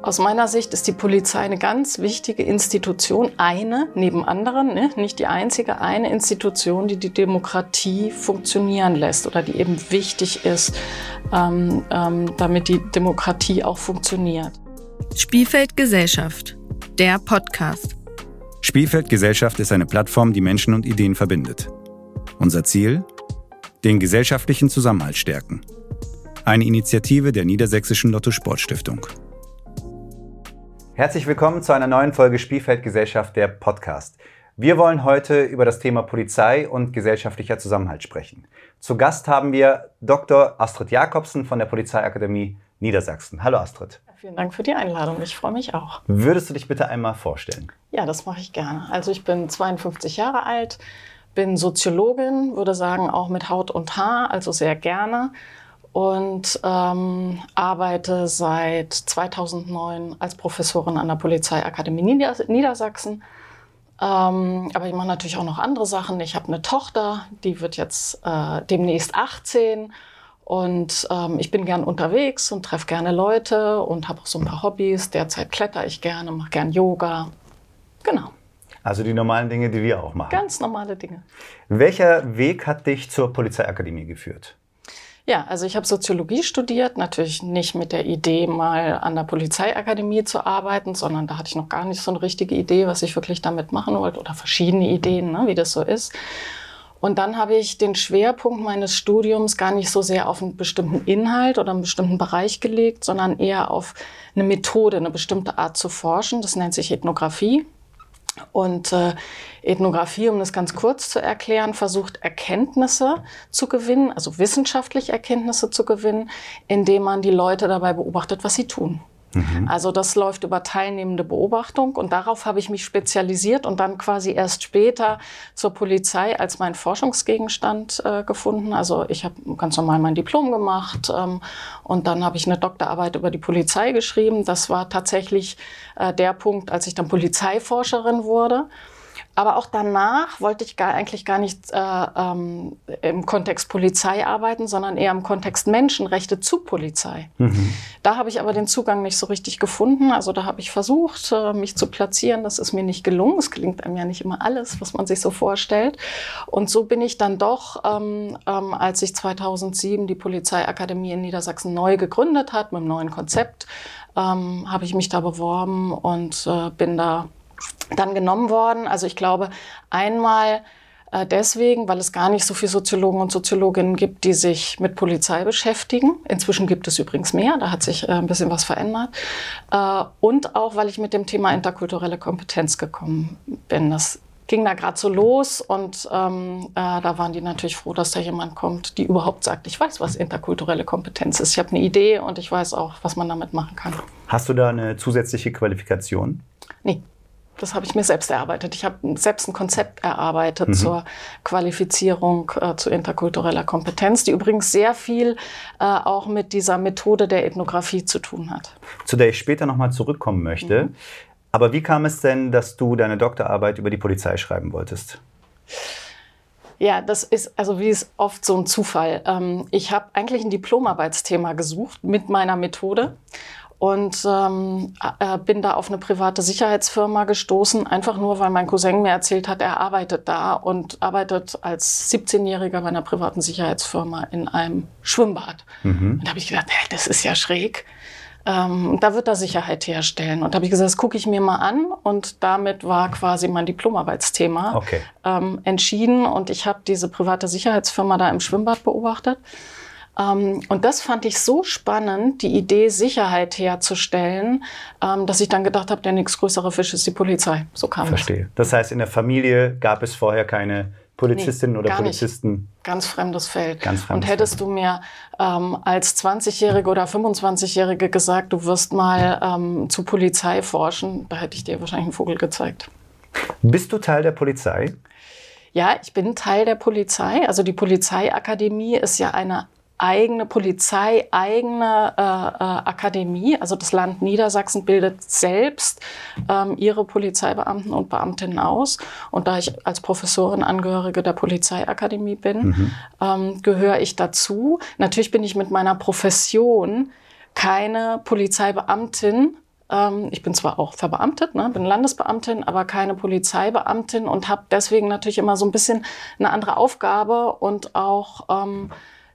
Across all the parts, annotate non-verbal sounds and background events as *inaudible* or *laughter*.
Aus meiner Sicht ist die Polizei eine ganz wichtige Institution, eine neben anderen, ne? nicht die einzige, eine Institution, die die Demokratie funktionieren lässt oder die eben wichtig ist, ähm, ähm, damit die Demokratie auch funktioniert. Spielfeld Gesellschaft, der Podcast. Spielfeld Gesellschaft ist eine Plattform, die Menschen und Ideen verbindet. Unser Ziel? Den gesellschaftlichen Zusammenhalt stärken. Eine Initiative der Niedersächsischen Lotto Sportstiftung. Herzlich willkommen zu einer neuen Folge Spielfeldgesellschaft, der Podcast. Wir wollen heute über das Thema Polizei und gesellschaftlicher Zusammenhalt sprechen. Zu Gast haben wir Dr. Astrid Jakobsen von der Polizeiakademie Niedersachsen. Hallo Astrid. Vielen Dank für die Einladung. Ich freue mich auch. Würdest du dich bitte einmal vorstellen? Ja, das mache ich gerne. Also ich bin 52 Jahre alt, bin Soziologin, würde sagen auch mit Haut und Haar, also sehr gerne und ähm, arbeite seit 2009 als Professorin an der Polizeiakademie Nieder Niedersachsen. Ähm, aber ich mache natürlich auch noch andere Sachen. Ich habe eine Tochter, die wird jetzt äh, demnächst 18 und ähm, ich bin gern unterwegs und treffe gerne Leute und habe auch so ein paar Hobbys. Derzeit kletter ich gerne, mache gern Yoga. Genau. Also die normalen Dinge, die wir auch machen. Ganz normale Dinge. Welcher Weg hat dich zur Polizeiakademie geführt? Ja, also ich habe Soziologie studiert, natürlich nicht mit der Idee, mal an der Polizeiakademie zu arbeiten, sondern da hatte ich noch gar nicht so eine richtige Idee, was ich wirklich damit machen wollte oder verschiedene Ideen, ne, wie das so ist. Und dann habe ich den Schwerpunkt meines Studiums gar nicht so sehr auf einen bestimmten Inhalt oder einen bestimmten Bereich gelegt, sondern eher auf eine Methode, eine bestimmte Art zu forschen. Das nennt sich Ethnographie. Und äh, Ethnographie, um das ganz kurz zu erklären, versucht Erkenntnisse zu gewinnen, also wissenschaftliche Erkenntnisse zu gewinnen, indem man die Leute dabei beobachtet, was sie tun. Mhm. Also das läuft über teilnehmende Beobachtung und darauf habe ich mich spezialisiert und dann quasi erst später zur Polizei als mein Forschungsgegenstand äh, gefunden. Also ich habe ganz normal mein Diplom gemacht ähm, und dann habe ich eine Doktorarbeit über die Polizei geschrieben. Das war tatsächlich äh, der Punkt, als ich dann Polizeiforscherin wurde. Aber auch danach wollte ich gar, eigentlich gar nicht äh, ähm, im Kontext Polizei arbeiten, sondern eher im Kontext Menschenrechte zu Polizei. Mhm. Da habe ich aber den Zugang nicht so richtig gefunden. Also da habe ich versucht, äh, mich zu platzieren. Das ist mir nicht gelungen. Es gelingt einem ja nicht immer alles, was man sich so vorstellt. Und so bin ich dann doch, ähm, ähm, als ich 2007 die Polizeiakademie in Niedersachsen neu gegründet hat, mit einem neuen Konzept, ähm, habe ich mich da beworben und äh, bin da dann genommen worden. Also ich glaube, einmal äh, deswegen, weil es gar nicht so viele Soziologen und Soziologinnen gibt, die sich mit Polizei beschäftigen. Inzwischen gibt es übrigens mehr, da hat sich äh, ein bisschen was verändert. Äh, und auch, weil ich mit dem Thema interkulturelle Kompetenz gekommen bin. Das ging da gerade so los und ähm, äh, da waren die natürlich froh, dass da jemand kommt, die überhaupt sagt, ich weiß, was interkulturelle Kompetenz ist. Ich habe eine Idee und ich weiß auch, was man damit machen kann. Hast du da eine zusätzliche Qualifikation? Nee. Das habe ich mir selbst erarbeitet. Ich habe selbst ein Konzept erarbeitet mhm. zur Qualifizierung äh, zu interkultureller Kompetenz, die übrigens sehr viel äh, auch mit dieser Methode der Ethnographie zu tun hat. Zu der ich später nochmal zurückkommen möchte. Mhm. Aber wie kam es denn, dass du deine Doktorarbeit über die Polizei schreiben wolltest? Ja, das ist also wie es oft so ein Zufall. Ähm, ich habe eigentlich ein Diplomarbeitsthema gesucht mit meiner Methode und ähm, äh, bin da auf eine private Sicherheitsfirma gestoßen, einfach nur, weil mein Cousin mir erzählt hat, er arbeitet da und arbeitet als 17-Jähriger bei einer privaten Sicherheitsfirma in einem Schwimmbad. Mhm. Und da habe ich gedacht, hey, das ist ja schräg. Ähm, da wird er Sicherheit herstellen. Und da habe ich gesagt, das gucke ich mir mal an. Und damit war quasi mein Diplomarbeitsthema okay. ähm, entschieden. Und ich habe diese private Sicherheitsfirma da im Schwimmbad beobachtet. Ähm, und das fand ich so spannend, die Idee, Sicherheit herzustellen, ähm, dass ich dann gedacht habe, der nächstgrößere Fisch ist die Polizei. So kam Verstehe. Es. Das heißt, in der Familie gab es vorher keine Polizistinnen nee, oder Polizisten? Nicht. Ganz fremdes Feld. Ganz fremdes Und hättest Feld. du mir ähm, als 20-Jährige oder 25-Jährige gesagt, du wirst mal ähm, zu Polizei forschen, da hätte ich dir wahrscheinlich einen Vogel gezeigt. Bist du Teil der Polizei? Ja, ich bin Teil der Polizei. Also die Polizeiakademie ist ja eine eigene Polizei, eigene äh, äh, Akademie. Also das Land Niedersachsen bildet selbst ähm, ihre Polizeibeamten und Beamtinnen aus. Und da ich als Professorin Angehörige der Polizeiakademie bin, mhm. ähm, gehöre ich dazu. Natürlich bin ich mit meiner Profession keine Polizeibeamtin Ähm, ich bin zwar auch verbeamtet, ne, bin Landesbeamtin, aber keine Polizeibeamtin und habe deswegen natürlich immer so ein bisschen eine andere Aufgabe und auch ähm,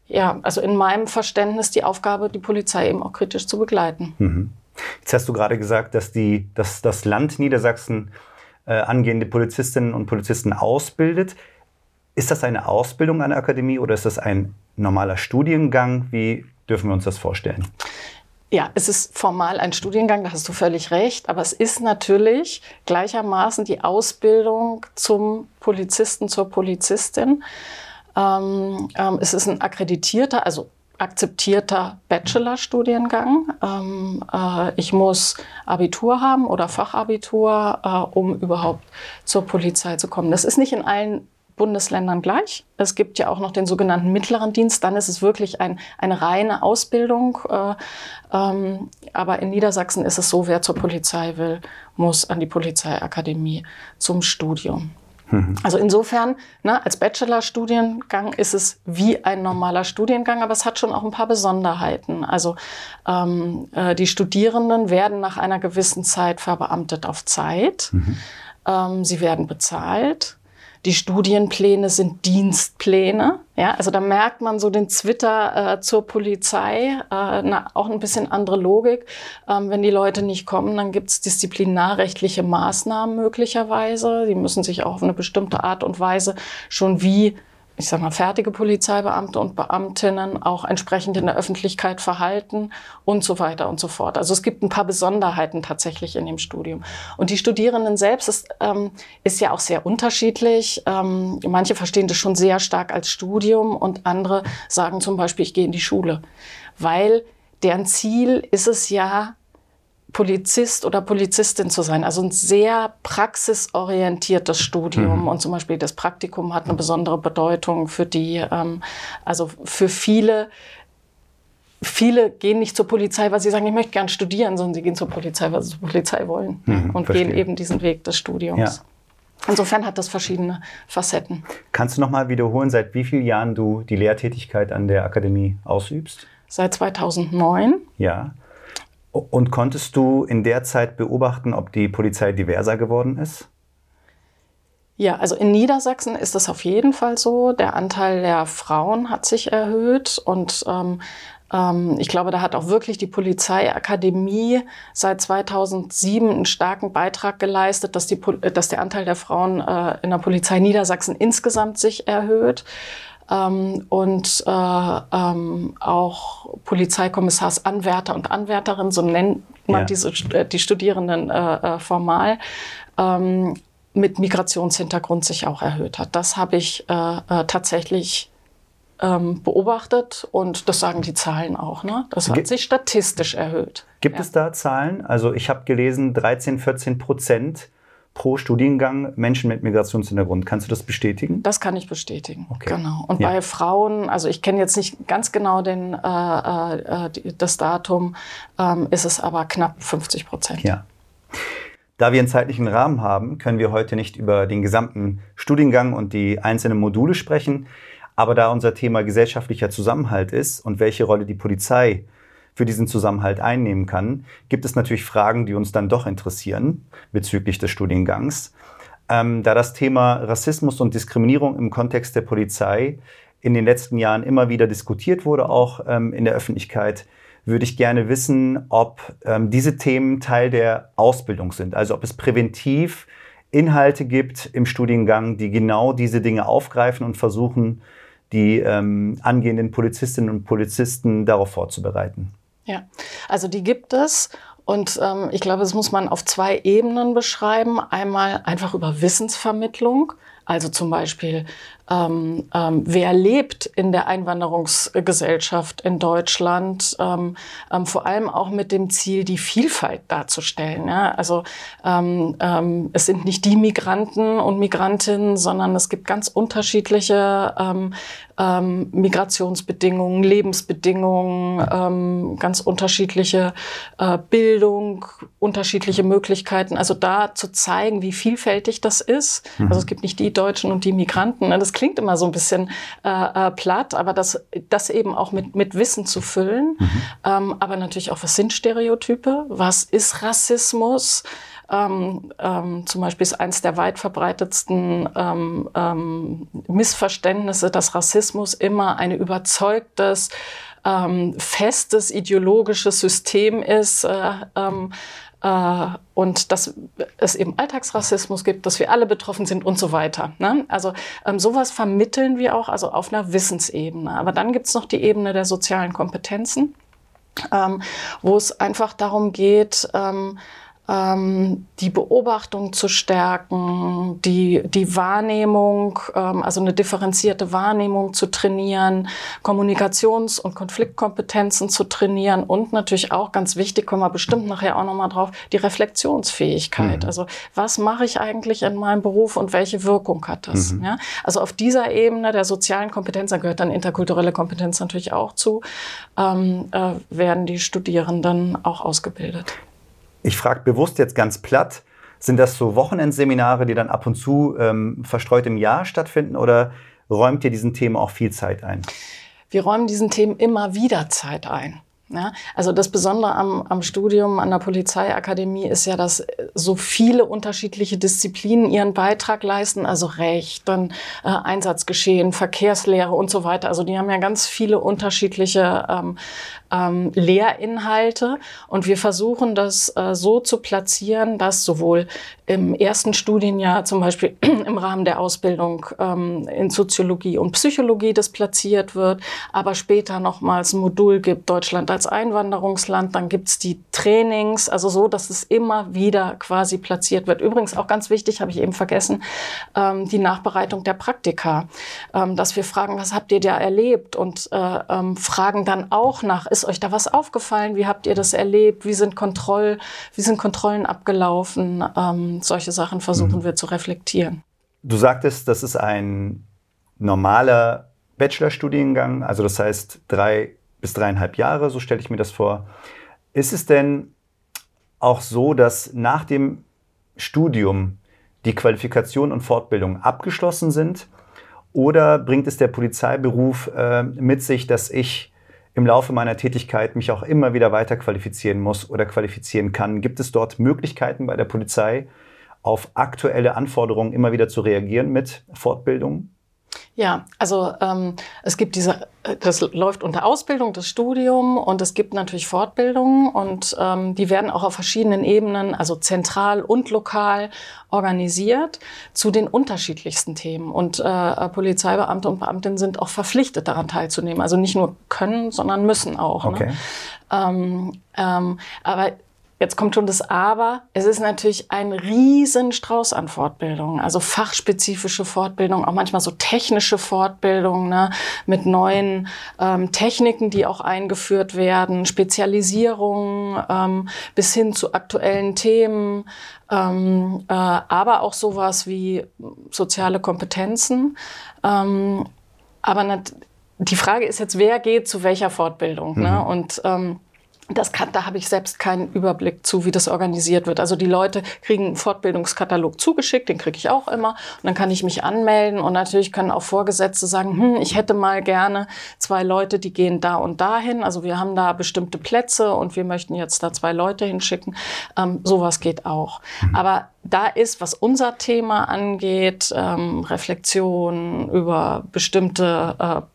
ja, also in meinem Verständnis die Aufgabe, die Polizei eben auch kritisch zu begleiten. Mhm. Jetzt hast du gerade gesagt, dass, die, dass das Land Niedersachsen äh, angehende Polizistinnen und Polizisten ausbildet. Ist das eine Ausbildung an der Akademie oder ist das ein normaler Studiengang? Wie dürfen wir uns das vorstellen? Ja, es ist formal ein Studiengang, da hast du völlig recht, aber es ist natürlich gleichermaßen die Ausbildung zum Polizisten, zur Polizistin. Ähm, ähm, es ist ein akkreditierter, also akzeptierter Bachelorstudiengang. Ähm, äh, ich muss Abitur haben oder Fachabitur, äh, um überhaupt zur Polizei zu kommen. Das ist nicht in allen Bundesländern gleich. Es gibt ja auch noch den sogenannten mittleren Dienst. Dann ist es wirklich ein, eine reine Ausbildung. Äh, ähm, aber in Niedersachsen ist es so, wer zur Polizei will, muss an die Polizeiakademie zum Studium. Mhm. Also insofern, ne, als Bachelorstudiengang ist es wie ein normaler Studiengang, aber es hat schon auch ein paar Besonderheiten. Also ähm, äh, die Studierenden werden nach einer gewissen Zeit verbeamtet auf Zeit. Mhm. Ähm, sie werden bezahlt. Die Studienpläne sind Dienstpläne. Ja, also da merkt man so den Twitter äh, zur Polizei, äh, na, auch ein bisschen andere Logik. Ähm, wenn die Leute nicht kommen, dann gibt's disziplinarrechtliche Maßnahmen möglicherweise. Die müssen sich auch auf eine bestimmte Art und Weise schon wie ich sag mal, fertige Polizeibeamte und Beamtinnen auch entsprechend in der Öffentlichkeit verhalten und so weiter und so fort. Also es gibt ein paar Besonderheiten tatsächlich in dem Studium. Und die Studierenden selbst ist, ähm, ist ja auch sehr unterschiedlich. Ähm, manche verstehen das schon sehr stark als Studium und andere sagen zum Beispiel, ich gehe in die Schule, weil deren Ziel ist es ja, Polizist oder Polizistin zu sein. Also ein sehr praxisorientiertes Studium. Mhm. Und zum Beispiel das Praktikum hat eine besondere Bedeutung für die, ähm, also für viele. Viele gehen nicht zur Polizei, weil sie sagen, ich möchte gern studieren, sondern sie gehen zur Polizei, weil sie zur Polizei wollen mhm, und verstehe. gehen eben diesen Weg des Studiums. Ja. Insofern hat das verschiedene Facetten. Kannst du noch mal wiederholen, seit wie vielen Jahren du die Lehrtätigkeit an der Akademie ausübst? Seit 2009. Ja. Und konntest du in der Zeit beobachten, ob die Polizei diverser geworden ist? Ja, also in Niedersachsen ist es auf jeden Fall so. Der Anteil der Frauen hat sich erhöht und ähm, ähm, ich glaube, da hat auch wirklich die Polizeiakademie seit 2007 einen starken Beitrag geleistet, dass, die, dass der Anteil der Frauen äh, in der Polizei Niedersachsen insgesamt sich erhöht ähm, und äh, ähm, auch Polizeikommisarsanwärter und Anwärterinnen, so nennt man ja. diese, äh, die Studierenden äh, äh, formal, ähm, mit Migrationshintergrund sich auch erhöht hat. Das habe ich äh, äh, tatsächlich ähm, beobachtet und das sagen die Zahlen auch. Ne? Das hat sich statistisch erhöht. Gibt ja. es da Zahlen? Also ich habe gelesen, 13, 14 Prozent pro Studiengang Menschen mit Migrationshintergrund. Kannst du das bestätigen? Das kann ich bestätigen. Okay. Genau. Und ja. bei Frauen, also ich kenne jetzt nicht ganz genau den, äh, äh, das Datum, ähm, ist es aber knapp 50 Prozent. Ja. Da wir einen zeitlichen Rahmen haben, können wir heute nicht über den gesamten Studiengang und die einzelnen Module sprechen. Aber da unser Thema gesellschaftlicher Zusammenhalt ist und welche Rolle die Polizei für diesen Zusammenhalt einnehmen kann, gibt es natürlich Fragen, die uns dann doch interessieren bezüglich des Studiengangs. Ähm, da das Thema Rassismus und Diskriminierung im Kontext der Polizei in den letzten Jahren immer wieder diskutiert wurde, auch ähm, in der Öffentlichkeit, würde ich gerne wissen, ob ähm, diese Themen Teil der Ausbildung sind. Also ob es präventiv Inhalte gibt im Studiengang, die genau diese Dinge aufgreifen und versuchen, die ähm, angehenden Polizistinnen und Polizisten darauf vorzubereiten. Ja, also die gibt es. Und ähm, ich glaube, das muss man auf zwei Ebenen beschreiben. Einmal einfach über Wissensvermittlung, also zum Beispiel ähm, ähm, wer lebt in der Einwanderungsgesellschaft in Deutschland, ähm, ähm, vor allem auch mit dem Ziel, die Vielfalt darzustellen. Ja? Also ähm, ähm, es sind nicht die Migranten und Migrantinnen, sondern es gibt ganz unterschiedliche Migrationsbedingungen, Lebensbedingungen, ganz unterschiedliche äh, Bildung, unterschiedliche Möglichkeiten. Also da zu zeigen, wie vielfältig das ist. Mhm. Also es gibt nicht die Deutschen und die Migranten. Ne? Das klingt immer so ein bisschen äh, äh, platt, aber das, das eben auch mit, mit Wissen zu füllen. Mhm. Ähm, aber natürlich auch, was sind Stereotype? Was ist Rassismus? Ähm, ähm, zum Beispiel ist eines der weit verbreitetsten ähm, ähm, Missverständnisse, dass Rassismus immer ein überzeugtes, ähm, festes ideologisches System ist. Äh, ähm, äh, und dass es eben Alltagsrassismus gibt, dass wir alle betroffen sind und so weiter. Ne? Also ähm, sowas vermitteln wir auch, also auf einer Wissensebene. Aber dann gibt es noch die Ebene der sozialen Kompetenzen, ähm, wo es einfach darum geht, ähm, die Beobachtung zu stärken, die, die Wahrnehmung, ähm, also eine differenzierte Wahrnehmung zu trainieren, Kommunikations- und Konfliktkompetenzen zu trainieren und natürlich auch ganz wichtig, kommen wir bestimmt nachher auch nochmal drauf, die Reflexionsfähigkeit. Mhm. Also was mache ich eigentlich in meinem Beruf und welche Wirkung hat das? Mhm. Ja? Also auf dieser Ebene der sozialen Kompetenz, da gehört dann interkulturelle Kompetenz natürlich auch zu, ähm, äh, werden die Studierenden auch ausgebildet. Ich frage bewusst jetzt ganz platt, sind das so Wochenendseminare, die dann ab und zu ähm, verstreut im Jahr stattfinden oder räumt ihr diesen Themen auch viel Zeit ein? Wir räumen diesen Themen immer wieder Zeit ein. Ja, also das Besondere am, am Studium an der Polizeiakademie ist ja, dass so viele unterschiedliche Disziplinen ihren Beitrag leisten, also Recht, dann äh, Einsatzgeschehen, Verkehrslehre und so weiter. Also die haben ja ganz viele unterschiedliche ähm, ähm, Lehrinhalte. Und wir versuchen das äh, so zu platzieren, dass sowohl im ersten Studienjahr zum Beispiel *clears throat* im Rahmen der Ausbildung ähm, in Soziologie und Psychologie das platziert wird, aber später nochmals ein Modul gibt, Deutschland als Einwanderungsland, dann gibt's die Trainings, also so, dass es immer wieder quasi platziert wird. Übrigens auch ganz wichtig, habe ich eben vergessen, ähm, die Nachbereitung der Praktika, ähm, dass wir fragen, was habt ihr da erlebt? Und äh, ähm, fragen dann auch nach, ist euch da was aufgefallen, wie habt ihr das erlebt, wie sind, Kontroll, wie sind Kontrollen abgelaufen, ähm, solche Sachen versuchen mhm. wir zu reflektieren. Du sagtest, das ist ein normaler Bachelorstudiengang, also das heißt drei bis dreieinhalb Jahre, so stelle ich mir das vor. Ist es denn auch so, dass nach dem Studium die Qualifikation und Fortbildung abgeschlossen sind? Oder bringt es der Polizeiberuf äh, mit sich, dass ich im Laufe meiner Tätigkeit mich auch immer wieder weiter qualifizieren muss oder qualifizieren kann? Gibt es dort Möglichkeiten bei der Polizei, auf aktuelle Anforderungen immer wieder zu reagieren mit Fortbildungen? Ja, also ähm, es gibt diese, das läuft unter Ausbildung, das Studium und es gibt natürlich Fortbildungen und ähm, die werden auch auf verschiedenen Ebenen, also zentral und lokal organisiert zu den unterschiedlichsten Themen. Und äh, Polizeibeamte und Beamtinnen sind auch verpflichtet, daran teilzunehmen. Also nicht nur können, sondern müssen auch. Ne? Okay. Ne? Ähm, ähm, aber Jetzt kommt schon das Aber. Es ist natürlich ein Riesenstrauß an Fortbildungen, also fachspezifische Fortbildungen, auch manchmal so technische Fortbildungen ne, mit neuen ähm, Techniken, die auch eingeführt werden, Spezialisierungen ähm, bis hin zu aktuellen Themen, ähm, äh, aber auch sowas wie soziale Kompetenzen. Ähm, aber die Frage ist jetzt, wer geht zu welcher Fortbildung? Ne? Mhm. Ne? Und ähm, das kann, da habe ich selbst keinen Überblick zu, wie das organisiert wird. Also die Leute kriegen einen Fortbildungskatalog zugeschickt, den kriege ich auch immer. Und dann kann ich mich anmelden und natürlich können auch Vorgesetzte sagen, hm, ich hätte mal gerne zwei Leute, die gehen da und dahin. Also wir haben da bestimmte Plätze und wir möchten jetzt da zwei Leute hinschicken. Ähm, sowas geht auch. Mhm. Aber da ist, was unser Thema angeht, ähm, Reflexion über bestimmte äh,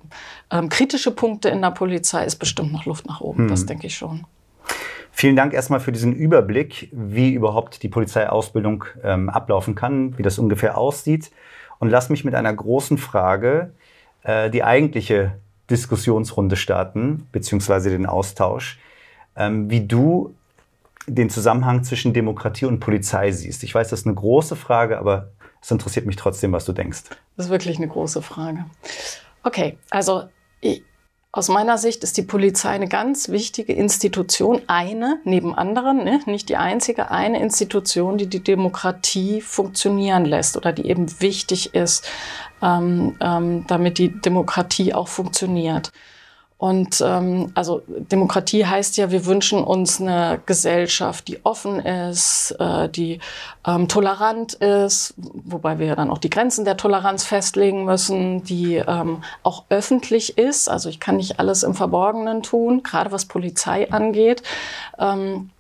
ähm, kritische Punkte in der Polizei ist bestimmt noch Luft nach oben. Hm. Das denke ich schon. Vielen Dank erstmal für diesen Überblick, wie überhaupt die Polizeiausbildung ähm, ablaufen kann, wie das ungefähr aussieht. Und lass mich mit einer großen Frage äh, die eigentliche Diskussionsrunde starten, beziehungsweise den Austausch, ähm, wie du den Zusammenhang zwischen Demokratie und Polizei siehst. Ich weiß, das ist eine große Frage, aber es interessiert mich trotzdem, was du denkst. Das ist wirklich eine große Frage. Okay, also aus meiner Sicht ist die Polizei eine ganz wichtige Institution, eine neben anderen, ne, nicht die einzige, eine Institution, die die Demokratie funktionieren lässt oder die eben wichtig ist, ähm, ähm, damit die Demokratie auch funktioniert. Und ähm, also Demokratie heißt ja, wir wünschen uns eine Gesellschaft, die offen ist, äh, die ähm, tolerant ist, wobei wir ja dann auch die Grenzen der Toleranz festlegen müssen, die ähm, auch öffentlich ist. Also ich kann nicht alles im Verborgenen tun, gerade was Polizei angeht. Ähm,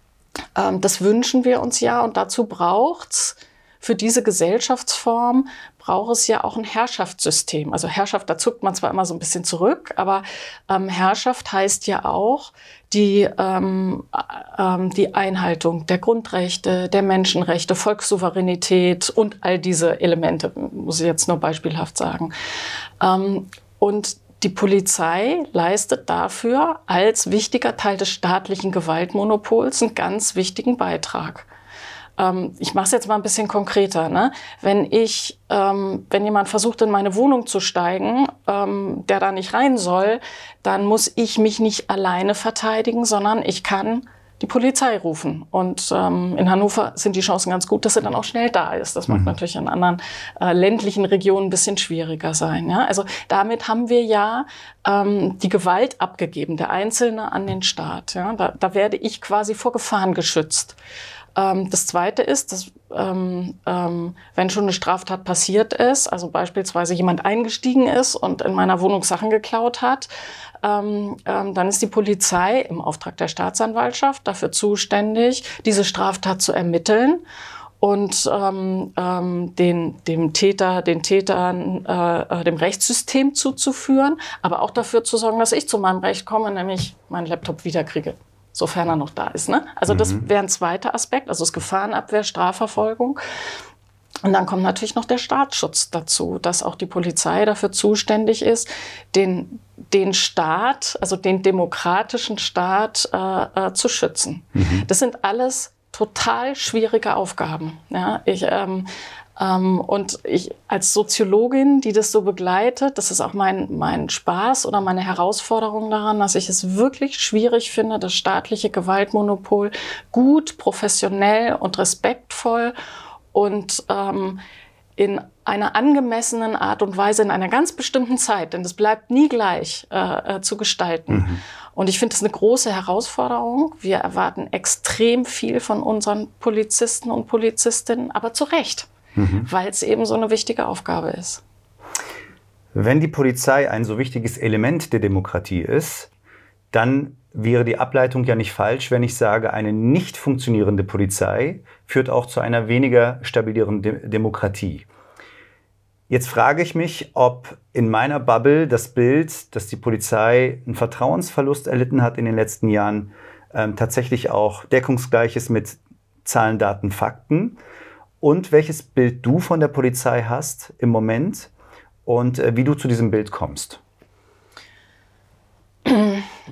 ähm, das wünschen wir uns ja und dazu braucht's für diese Gesellschaftsform braucht es ja auch ein Herrschaftssystem. Also Herrschaft, da zuckt man zwar immer so ein bisschen zurück, aber ähm, Herrschaft heißt ja auch die, ähm, ähm, die Einhaltung der Grundrechte, der Menschenrechte, Volkssouveränität und all diese Elemente, muss ich jetzt nur beispielhaft sagen. Ähm, und die Polizei leistet dafür als wichtiger Teil des staatlichen Gewaltmonopols einen ganz wichtigen Beitrag. Ähm, ich mache es jetzt mal ein bisschen konkreter. Ne? Wenn ich, ähm, wenn jemand versucht, in meine Wohnung zu steigen, ähm, der da nicht rein soll, dann muss ich mich nicht alleine verteidigen, sondern ich kann die Polizei rufen. Und ähm, in Hannover sind die Chancen ganz gut, dass sie dann auch schnell da ist. Das mag mhm. natürlich in anderen äh, ländlichen Regionen ein bisschen schwieriger sein. Ja? Also damit haben wir ja ähm, die Gewalt abgegeben, der Einzelne an den Staat. Ja? Da, da werde ich quasi vor Gefahren geschützt. Ähm, das Zweite ist, dass ähm, ähm, wenn schon eine Straftat passiert ist, also beispielsweise jemand eingestiegen ist und in meiner Wohnung Sachen geklaut hat, ähm, ähm, dann ist die Polizei im Auftrag der Staatsanwaltschaft dafür zuständig, diese Straftat zu ermitteln und ähm, ähm, den, dem Täter, den Tätern, äh, äh dem Rechtssystem zuzuführen, aber auch dafür zu sorgen, dass ich zu meinem Recht komme, nämlich meinen Laptop wiederkriege sofern er noch da ist. Ne? Also mhm. das wäre ein zweiter Aspekt, also das Gefahrenabwehr, Strafverfolgung. Und dann kommt natürlich noch der Staatsschutz dazu, dass auch die Polizei dafür zuständig ist, den, den Staat, also den demokratischen Staat äh, äh, zu schützen. Mhm. Das sind alles total schwierige Aufgaben. Ja, ich ähm, und ich als Soziologin, die das so begleitet, das ist auch mein, mein Spaß oder meine Herausforderung daran, dass ich es wirklich schwierig finde, das staatliche Gewaltmonopol gut, professionell und respektvoll und ähm, in einer angemessenen Art und Weise in einer ganz bestimmten Zeit, denn das bleibt nie gleich, äh, äh, zu gestalten. Mhm. Und ich finde das eine große Herausforderung. Wir erwarten extrem viel von unseren Polizisten und Polizistinnen, aber zu Recht mhm. weil es eben so eine wichtige Aufgabe ist. Wenn die Polizei ein so wichtiges Element der Demokratie ist, dann wäre die Ableitung ja nicht falsch, wenn ich sage, eine nicht funktionierende Polizei führt auch zu einer weniger stabileren De Demokratie. Jetzt frage ich mich, ob in meiner Bubble das Bild, dass die Polizei einen Vertrauensverlust erlitten hat in den letzten Jahren, ähm, tatsächlich auch deckungsgleich ist mit Zahlen, Daten, Fakten und welches Bild du von der Polizei hast im Moment und äh, wie du zu diesem Bild kommst.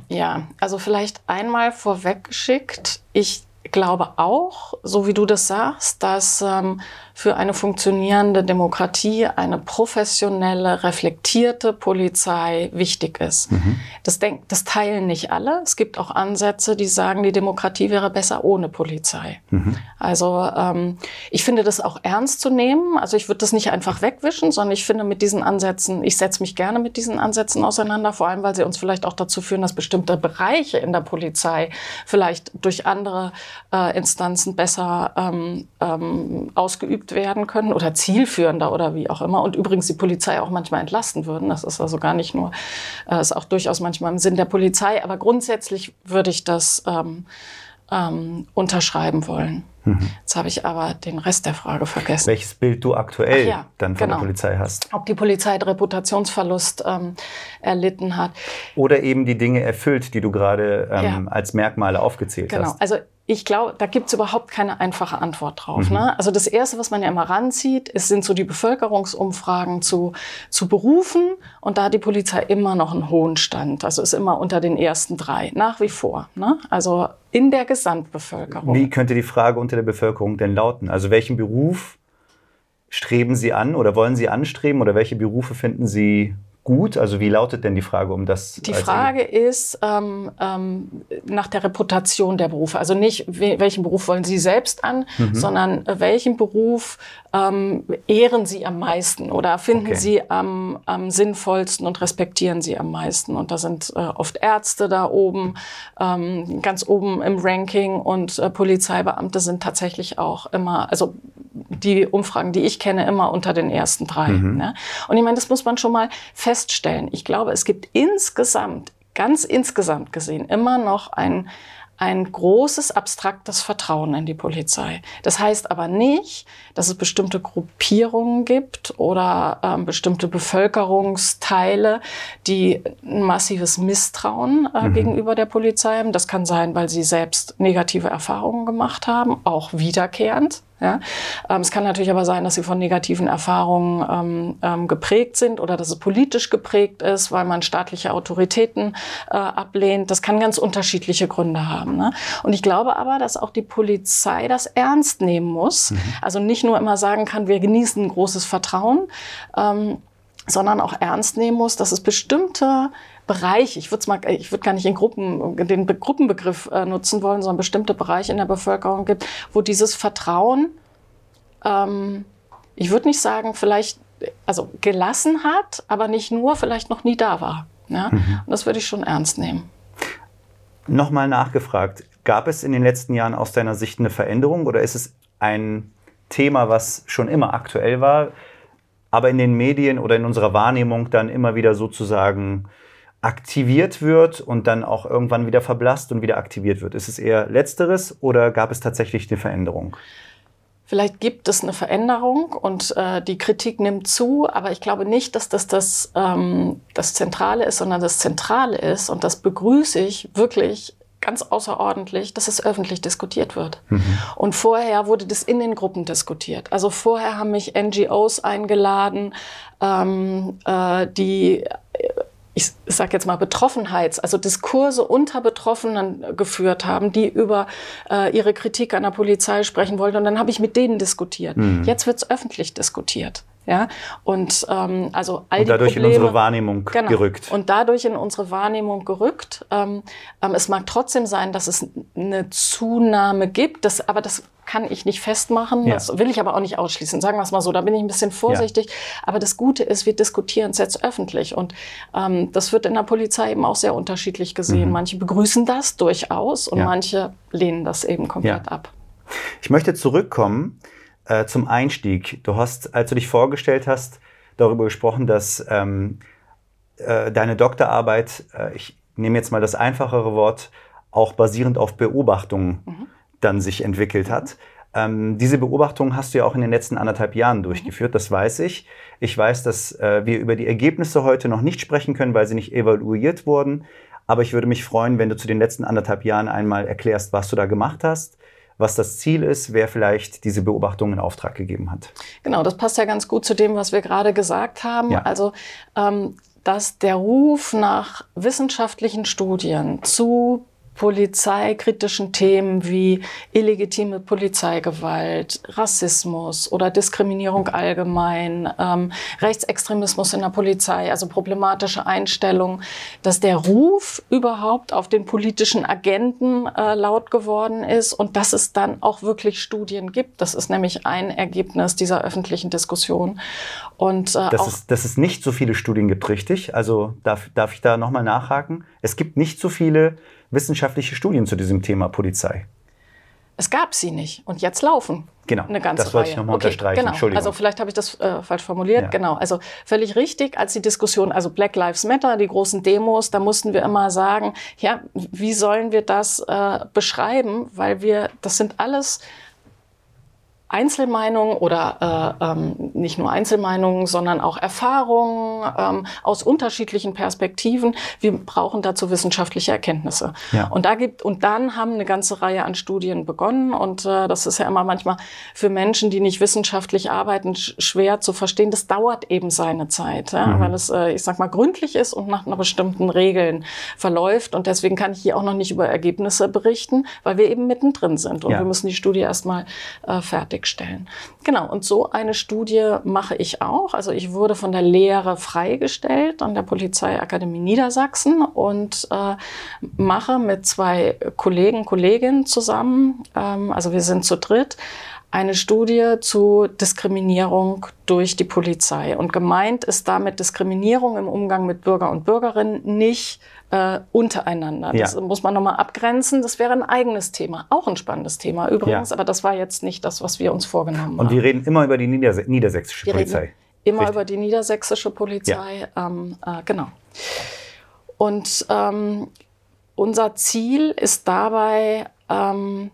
Ja, also vielleicht einmal vorweggeschickt. Ich glaube auch, so wie du das sagst, dass ähm, für eine funktionierende Demokratie eine professionelle, reflektierte Polizei wichtig ist. Mhm. Das, denk, das teilen nicht alle. Es gibt auch Ansätze, die sagen, die Demokratie wäre besser ohne Polizei. Mhm. Also ähm, ich finde das auch ernst zu nehmen. Also ich würde das nicht einfach wegwischen, sondern ich finde mit diesen Ansätzen, ich setze mich gerne mit diesen Ansätzen auseinander, vor allem weil sie uns vielleicht auch dazu führen, dass bestimmte Bereiche in der Polizei vielleicht durch andere äh, Instanzen besser ähm, ähm, ausgeübt werden können oder zielführender oder wie auch immer. Und übrigens die Polizei auch manchmal entlasten würden. Das ist also gar nicht nur, äh, ist auch durchaus manchmal im Sinn der Polizei. Aber grundsätzlich würde ich das ähm, ähm, unterschreiben wollen. Mhm. Jetzt habe ich aber den Rest der Frage vergessen. Welches Bild du aktuell ja, dann von genau. der Polizei hast. Ob die Polizei Reputationsverlust ähm, erlitten hat. Oder eben die Dinge erfüllt, die du gerade ähm, ja. als Merkmale aufgezählt genau. hast. Genau, also ich glaube, da gibt's überhaupt keine einfache Antwort drauf. Mhm. Ne? Also das Erste, was man ja immer ranzieht, ist, sind so die Bevölkerungsumfragen zu, zu Berufen. Und da hat die Polizei immer noch einen hohen Stand. Also ist immer unter den ersten drei, nach wie vor. Ne? Also in der Gesamtbevölkerung. Wie könnte die Frage unter der Bevölkerung denn lauten? Also welchen Beruf streben Sie an oder wollen Sie anstreben oder welche Berufe finden Sie gut? Also wie lautet denn die Frage um das? Die Frage ist ähm, ähm, nach der Reputation der Berufe. Also nicht, welchen Beruf wollen Sie selbst an, mhm. sondern äh, welchen Beruf ähm, ehren Sie am meisten oder finden okay. Sie am, am sinnvollsten und respektieren Sie am meisten. Und da sind äh, oft Ärzte da oben, ähm, ganz oben im Ranking und äh, Polizeibeamte sind tatsächlich auch immer, also die Umfragen, die ich kenne, immer unter den ersten drei. Mhm. Ne? Und ich meine, das muss man schon mal feststellen. Ich glaube, es gibt insgesamt, ganz insgesamt gesehen, immer noch ein ein großes abstraktes Vertrauen in die Polizei. Das heißt aber nicht, dass es bestimmte Gruppierungen gibt oder ähm, bestimmte Bevölkerungsteile, die ein massives Misstrauen äh, mhm. gegenüber der Polizei haben. Das kann sein, weil sie selbst negative Erfahrungen gemacht haben, auch wiederkehrend. Ja? Ähm, es kann natürlich aber sein, dass sie von negativen Erfahrungen ähm, ähm, geprägt sind oder dass es politisch geprägt ist, weil man staatliche Autoritäten äh, ablehnt. Das kann ganz unterschiedliche Gründe haben. Ne? Und ich glaube aber, dass auch die Polizei das ernst nehmen muss. Mhm. Also nicht nur immer sagen kann, wir genießen ein großes Vertrauen, ähm, sondern auch ernst nehmen muss, dass es bestimmte Bereiche, ich würde mal, ich würde gar nicht in Gruppen, den Be Gruppenbegriff äh, nutzen wollen, sondern bestimmte Bereiche in der Bevölkerung gibt, wo dieses Vertrauen, ähm, ich würde nicht sagen, vielleicht, also gelassen hat, aber nicht nur, vielleicht noch nie da war. Ja? Mhm. Und das würde ich schon ernst nehmen. Nochmal nachgefragt, gab es in den letzten Jahren aus deiner Sicht eine Veränderung oder ist es ein Thema, was schon immer aktuell war, aber in den Medien oder in unserer Wahrnehmung dann immer wieder sozusagen aktiviert wird und dann auch irgendwann wieder verblasst und wieder aktiviert wird. Ist es eher letzteres oder gab es tatsächlich eine Veränderung? Vielleicht gibt es eine Veränderung und äh, die Kritik nimmt zu, aber ich glaube nicht, dass das das, ähm, das Zentrale ist, sondern das Zentrale ist, und das begrüße ich wirklich ganz außerordentlich, dass es öffentlich diskutiert wird. Mhm. Und vorher wurde das in den Gruppen diskutiert. Also vorher haben mich NGOs eingeladen, ähm, äh, die ich sage jetzt mal Betroffenheits, also Diskurse unter Betroffenen geführt haben, die über äh, ihre Kritik an der Polizei sprechen wollten. Und dann habe ich mit denen diskutiert. Mhm. Jetzt wird es öffentlich diskutiert. Ja, und ähm, also all und dadurch die Probleme, in unsere Wahrnehmung genau, gerückt. Und dadurch in unsere Wahrnehmung gerückt. Ähm, ähm, es mag trotzdem sein, dass es eine Zunahme gibt, das, aber das kann ich nicht festmachen. Ja. Das will ich aber auch nicht ausschließen. Sagen wir es mal so, da bin ich ein bisschen vorsichtig. Ja. Aber das Gute ist, wir diskutieren es jetzt öffentlich. Und ähm, das wird in der Polizei eben auch sehr unterschiedlich gesehen. Mhm. Manche begrüßen das durchaus und ja. manche lehnen das eben komplett ab. Ich möchte zurückkommen äh, zum Einstieg. Du hast, als du dich vorgestellt hast, darüber gesprochen, dass ähm, äh, deine Doktorarbeit, äh, ich nehme jetzt mal das einfachere Wort, auch basierend auf Beobachtungen mhm. dann sich entwickelt hat. Ähm, diese Beobachtungen hast du ja auch in den letzten anderthalb Jahren durchgeführt, das weiß ich. Ich weiß, dass äh, wir über die Ergebnisse heute noch nicht sprechen können, weil sie nicht evaluiert wurden. Aber ich würde mich freuen, wenn du zu den letzten anderthalb Jahren einmal erklärst, was du da gemacht hast, was das Ziel ist, wer vielleicht diese Beobachtung in Auftrag gegeben hat. Genau, das passt ja ganz gut zu dem, was wir gerade gesagt haben. Ja. Also ähm, dass der Ruf nach wissenschaftlichen Studien zu polizeikritischen Themen wie illegitime Polizeigewalt, Rassismus oder Diskriminierung allgemein, ähm, Rechtsextremismus in der Polizei, also problematische Einstellungen, dass der Ruf überhaupt auf den politischen Agenten äh, laut geworden ist und dass es dann auch wirklich Studien gibt. Das ist nämlich ein Ergebnis dieser öffentlichen Diskussion. Und, äh, dass, es, dass es nicht so viele Studien gibt, richtig? Also darf, darf ich da nochmal nachhaken? Es gibt nicht so viele wissenschaftliche Studien zu diesem Thema Polizei. Es gab sie nicht und jetzt laufen. Genau, eine ganze das wollte ich nochmal okay, unterstreichen. Genau. Entschuldigung. Also vielleicht habe ich das äh, falsch formuliert. Ja. Genau, also völlig richtig, als die Diskussion, also Black Lives Matter, die großen Demos, da mussten wir immer sagen, ja, wie sollen wir das äh, beschreiben? Weil wir, das sind alles Einzelmeinungen oder äh, ähm, nicht nur Einzelmeinungen, sondern auch Erfahrungen ähm, aus unterschiedlichen Perspektiven. Wir brauchen dazu wissenschaftliche Erkenntnisse. Ja. Und da gibt und dann haben eine ganze Reihe an Studien begonnen und äh, das ist ja immer manchmal für Menschen, die nicht wissenschaftlich arbeiten, schwer zu verstehen. Das dauert eben seine Zeit, ja, mhm. weil es, äh, ich sag mal, gründlich ist und nach einer bestimmten Regeln verläuft. Und deswegen kann ich hier auch noch nicht über Ergebnisse berichten, weil wir eben mittendrin sind und ja. wir müssen die Studie erstmal äh, fertig fertigstellen. Genau, und so eine Studie mache ich auch. Also ich wurde von der Lehre freigestellt an der Polizeiakademie Niedersachsen und äh, mache mit zwei Kollegen, Kolleginnen zusammen, ähm, also wir sind zu dritt, eine Studie zu Diskriminierung durch die Polizei. Und gemeint ist damit Diskriminierung im Umgang mit Bürger und Bürgerinnen nicht äh, untereinander. Ja. Das muss man nochmal abgrenzen. Das wäre ein eigenes Thema. Auch ein spannendes Thema übrigens, ja. aber das war jetzt nicht das, was wir uns vorgenommen und haben. Und wir reden immer über die Nieders niedersächsische wir Polizei. immer Richtig. über die niedersächsische Polizei, ja. ähm, äh, genau. Und ähm, unser Ziel ist dabei, ähm,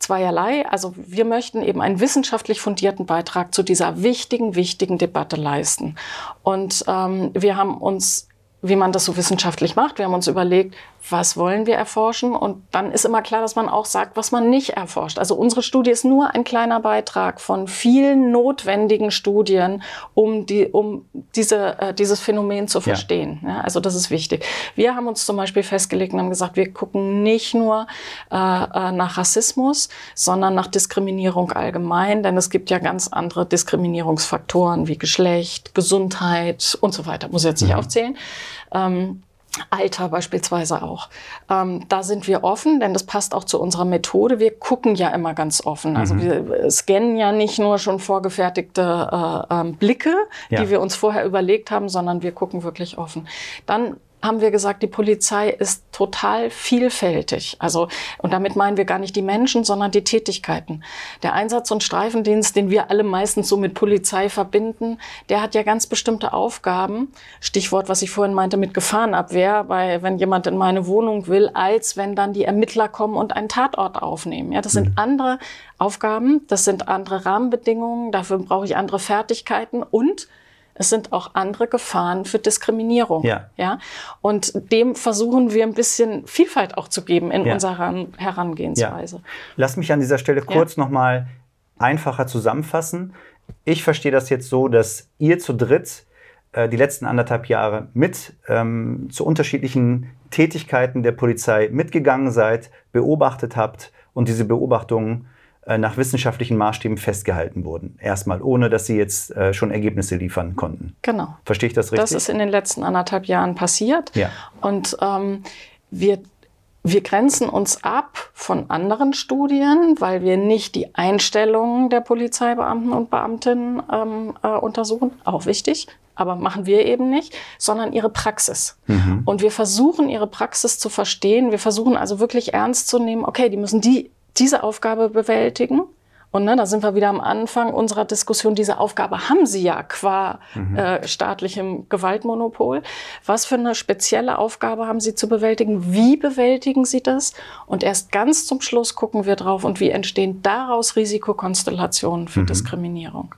zweierlei. Also wir möchten eben einen wissenschaftlich fundierten Beitrag zu dieser wichtigen, wichtigen Debatte leisten. Und ähm, wir haben uns wie man das so wissenschaftlich macht. Wir haben uns überlegt, was wollen wir erforschen? Und dann ist immer klar, dass man auch sagt, was man nicht erforscht. Also unsere Studie ist nur ein kleiner Beitrag von vielen notwendigen Studien, um, die, um diese, äh, dieses Phänomen zu verstehen. Ja. ja. also das ist wichtig. Wir haben uns zum Beispiel festgelegt und haben gesagt, wir gucken nicht nur äh, äh nach Rassismus, sondern nach Diskriminierung allgemein, denn es gibt ja ganz andere Diskriminierungsfaktoren wie Geschlecht, Gesundheit und so weiter. Muss ich jetzt nicht mhm. aufzählen. Ähm, Alter beispielsweise auch. Ähm, da sind wir offen, denn das passt auch zu unserer Methode. Wir gucken ja immer ganz offen. Also mhm. wir scannen ja nicht nur schon vorgefertigte äh, äh, Blicke, ja. die wir uns vorher überlegt haben, sondern wir gucken wirklich offen. Dann haben wir gesagt, die Polizei ist total vielfältig. Also, und damit meinen wir gar nicht die Menschen, sondern die Tätigkeiten. Der Einsatz- und Streifendienst, den wir alle meistens so mit Polizei verbinden, der hat ja ganz bestimmte Aufgaben. Stichwort, was ich vorhin meinte mit Gefahrenabwehr, weil wenn jemand in meine Wohnung will, als wenn dann die Ermittler kommen und einen Tatort aufnehmen. Ja, das sind mhm. andere Aufgaben, das sind andere Rahmenbedingungen, dafür brauche ich andere Fertigkeiten und es sind auch andere Gefahren für Diskriminierung. Ja. ja? Und dem versuchen wir ein bisschen Vielfalt auch zu geben in ja. unserer Herangehensweise. Ja. Lass mich an dieser Stelle kurz ja. nochmal einfacher zusammenfassen. Ich verstehe das jetzt so, dass ihr zu dritt äh, die letzten anderthalb Jahre mit ähm, zu unterschiedlichen Tätigkeiten der Polizei mitgegangen seid, beobachtet habt und diese Beobachtungen nach wissenschaftlichen Maßstäben festgehalten wurden. Erstmal, ohne dass sie jetzt äh, schon Ergebnisse liefern konnten. Genau. Verstehe ich das richtig? Das ist in den letzten anderthalb Jahren passiert. Ja. Und ähm, wir wir grenzen uns ab von anderen Studien, weil wir nicht die Einstellungen der Polizeibeamten und Beamtinnen ähm, äh, untersuchen, auch wichtig, aber machen wir eben nicht, sondern ihre Praxis. Mhm. Und wir versuchen, ihre Praxis zu verstehen. Wir versuchen also wirklich ernst zu nehmen, okay, die müssen die diese Aufgabe bewältigen. Und ne, da sind wir wieder am Anfang unserer Diskussion. Diese Aufgabe haben sie ja qua mhm. äh, staatlichem Gewaltmonopol. Was für eine spezielle Aufgabe haben sie zu bewältigen? Wie bewältigen sie das? Und erst ganz zum Schluss gucken wir drauf und wie entstehen daraus Risikokonstellationen für mhm. Diskriminierung.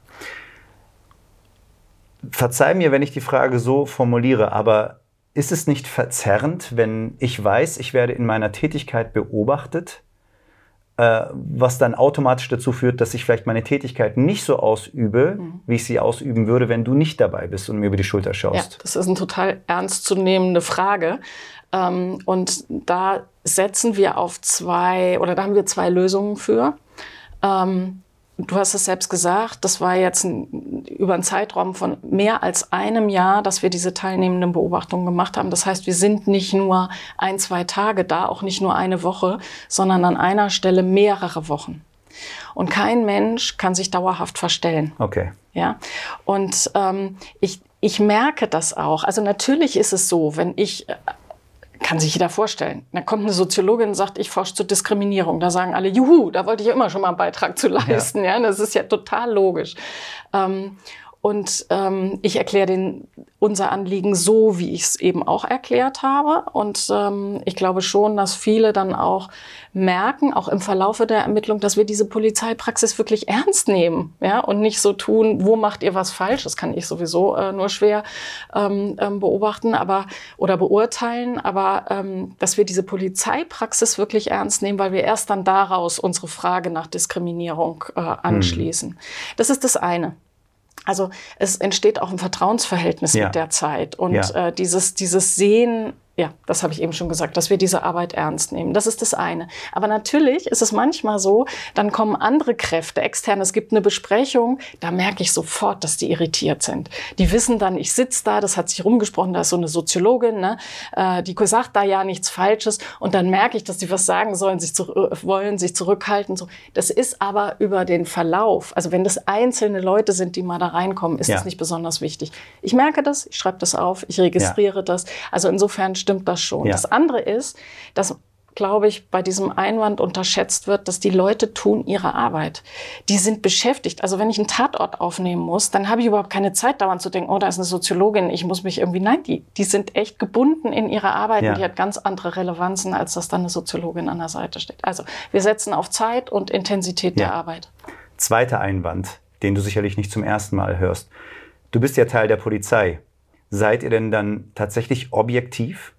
Verzeih mir, wenn ich die Frage so formuliere, aber ist es nicht verzerrend, wenn ich weiß, ich werde in meiner Tätigkeit beobachtet? Äh, was dann automatisch dazu führt, dass ich vielleicht meine Tätigkeit nicht so ausübe, mhm. wie ich sie ausüben würde, wenn du nicht dabei bist und mir über die Schulter schaust. Ja, das ist eine total ernstzunehmende Frage. Ähm, und da setzen wir auf zwei, oder da haben wir zwei Lösungen für. Du hast es selbst gesagt, das war jetzt ein, über einen Zeitraum von mehr als einem Jahr, dass wir diese teilnehmenden Beobachtungen gemacht haben. Das heißt, wir sind nicht nur ein, zwei Tage da, auch nicht nur eine Woche, sondern an einer Stelle mehrere Wochen. Und kein Mensch kann sich dauerhaft verstellen. Okay. Ja. Und ähm, ich, ich merke das auch. Also natürlich ist es so, wenn ich kann sich jeder vorstellen. Da kommt eine Soziologin und sagt, ich forsche zur Diskriminierung. Da sagen alle, juhu, da wollte ich immer schon mal einen Beitrag zu leisten. Ja. ja das ist ja total logisch. Ähm, und ähm, ich erkläre den unser Anliegen so, wie ich es eben auch erklärt habe. Und ähm, ich glaube schon, dass viele dann auch merken, auch im Verlaufe der Ermittlung, dass wir diese Polizeipraxis wirklich ernst nehmen, ja, und nicht so tun, wo macht ihr was falsch? Das kann ich sowieso äh, nur schwer ähm, ähm, beobachten, aber oder beurteilen, aber ähm, dass wir diese Polizeipraxis wirklich ernst nehmen, weil wir erst dann daraus unsere Frage nach Diskriminierung äh, anschließen. Hm. Das ist das eine. Also es entsteht auch ein Vertrauensverhältnis ja. mit der Zeit. Und ja. äh, dieses, dieses Sehen, Ja, das habe ich eben schon gesagt, dass wir diese Arbeit ernst nehmen. Das ist das eine. Aber natürlich ist es manchmal so, dann kommen andere Kräfte extern. Es gibt eine Besprechung, da merke ich sofort, dass die irritiert sind. Die wissen dann, ich sitze da, das hat sich rumgesprochen, da ist so eine Soziologin, ne, äh, die sagt da ja nichts Falsches. Und dann merke ich, dass die was sagen sollen, sich zu, wollen, sich zurückhalten. So. Das ist aber über den Verlauf. Also wenn das einzelne Leute sind, die mal da reinkommen, ist ja. das nicht besonders wichtig. Ich merke das, ich schreibe das auf, ich registriere ja. das. Also insofern stimmt das schon. Ja. Das andere ist, dass glaube ich, bei diesem Einwand unterschätzt wird, dass die Leute tun ihre Arbeit. Die sind beschäftigt. Also wenn ich einen Tatort aufnehmen muss, dann habe ich überhaupt keine Zeit dauernd zu denken, oh, da ist eine Soziologin, ich muss mich irgendwie, nein, die, die sind echt gebunden in ihrer Arbeit ja. und die hat ganz andere Relevanzen, als dass da eine Soziologin an der Seite steht. Also wir setzen auf Zeit und Intensität ja. der Arbeit. Zweiter Einwand, den du sicherlich nicht zum ersten Mal hörst. Du bist ja Teil der Polizei. Seid ihr denn dann tatsächlich objektiv?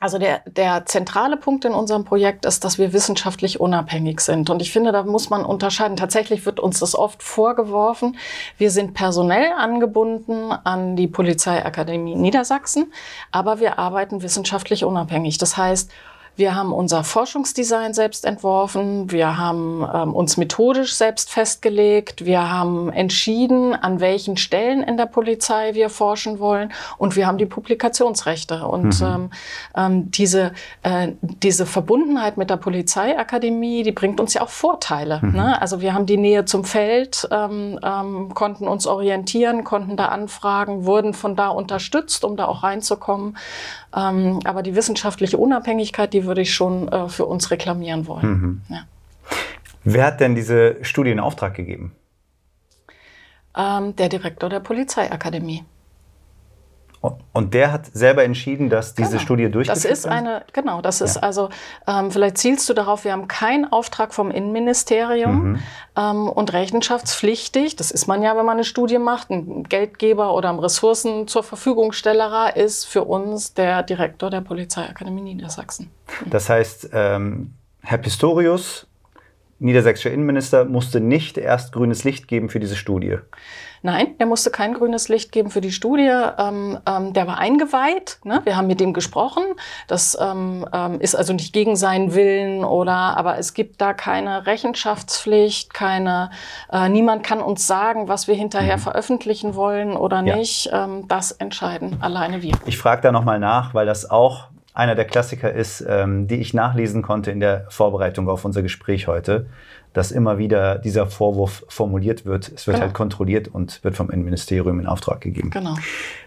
Also der, der zentrale Punkt in unserem Projekt ist, dass wir wissenschaftlich unabhängig sind. Und ich finde, da muss man unterscheiden. Tatsächlich wird uns das oft vorgeworfen. Wir sind personell angebunden an die Polizeiakademie Niedersachsen, aber wir arbeiten wissenschaftlich unabhängig. Das heißt, wir haben unser Forschungsdesign selbst entworfen. Wir haben ähm, uns methodisch selbst festgelegt. Wir haben entschieden, an welchen Stellen in der Polizei wir forschen wollen. Und wir haben die Publikationsrechte. Und mhm. ähm, ähm, diese, äh, diese Verbundenheit mit der Polizeiakademie, die bringt uns ja auch Vorteile. Mhm. Ne? Also wir haben die Nähe zum Feld, ähm, ähm, konnten uns orientieren, konnten da anfragen, wurden von da unterstützt, um da auch reinzukommen. Ähm, aber die wissenschaftliche Unabhängigkeit, die würde ich schon äh, für uns reklamieren wollen. Mhm. Ja. Wer hat denn diese Studie in Auftrag gegeben? Ähm, der Direktor der Polizeiakademie. Und der hat selber entschieden, dass diese genau. Studie durchgeführt wird? Das ist eine, genau, das ist ja. also, ähm, vielleicht zielst du darauf, wir haben keinen Auftrag vom Innenministerium mhm. ähm, und rechenschaftspflichtig, das ist man ja, wenn man eine Studie macht, ein Geldgeber oder ein Ressourcen zur Verfügungstellerer ist für uns der Direktor der Polizeiakademie Niedersachsen. Das heißt, ähm, Herr Pistorius, niedersächsischer Innenminister, musste nicht erst grünes Licht geben für diese Studie. Nein, er musste kein grünes Licht geben für die Studie. Ähm, ähm, der war eingeweiht. Ne? Wir haben mit ihm gesprochen. Das ähm, ähm, ist also nicht gegen seinen Willen oder, aber es gibt da keine Rechenschaftspflicht, keine, äh, niemand kann uns sagen, was wir hinterher mhm. veröffentlichen wollen oder ja. nicht. Ähm, das entscheiden alleine wir. Ich frage da nochmal nach, weil das auch einer der Klassiker ist, ähm, die ich nachlesen konnte in der Vorbereitung auf unser Gespräch heute dass immer wieder dieser Vorwurf formuliert wird. Es wird genau. halt kontrolliert und wird vom Innenministerium in Auftrag gegeben. Genau.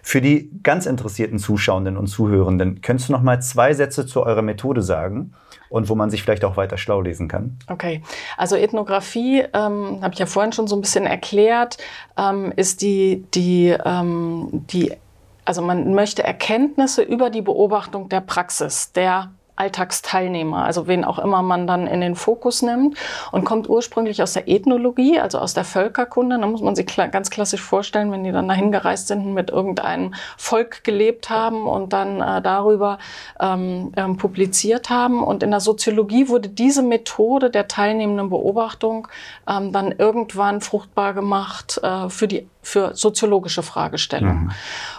Für die ganz interessierten Zuschauenden und Zuhörenden, könntest du noch mal zwei Sätze zu eurer Methode sagen? und wo man sich vielleicht auch weiter schlau lesen kann? Okay, also Ethnographie, ähm, habe ich ja vorhin schon so ein bisschen erklärt, ähm, ist die, die, ähm, die, also man möchte Erkenntnisse über die Beobachtung der Praxis, der Alltagsteilnehmer, also wen auch immer man dann in den Fokus nimmt und kommt ursprünglich aus der Ethnologie, also aus der Völkerkunde. Da muss man sich ganz klassisch vorstellen, wenn die dann dahin gereist sind und mit irgendeinem Volk gelebt haben und dann äh, darüber ähm, ähm, publiziert haben. Und in der Soziologie wurde diese Methode der teilnehmenden Beobachtung ähm, dann irgendwann fruchtbar gemacht äh, für die für soziologische Fragestellungen. Mhm.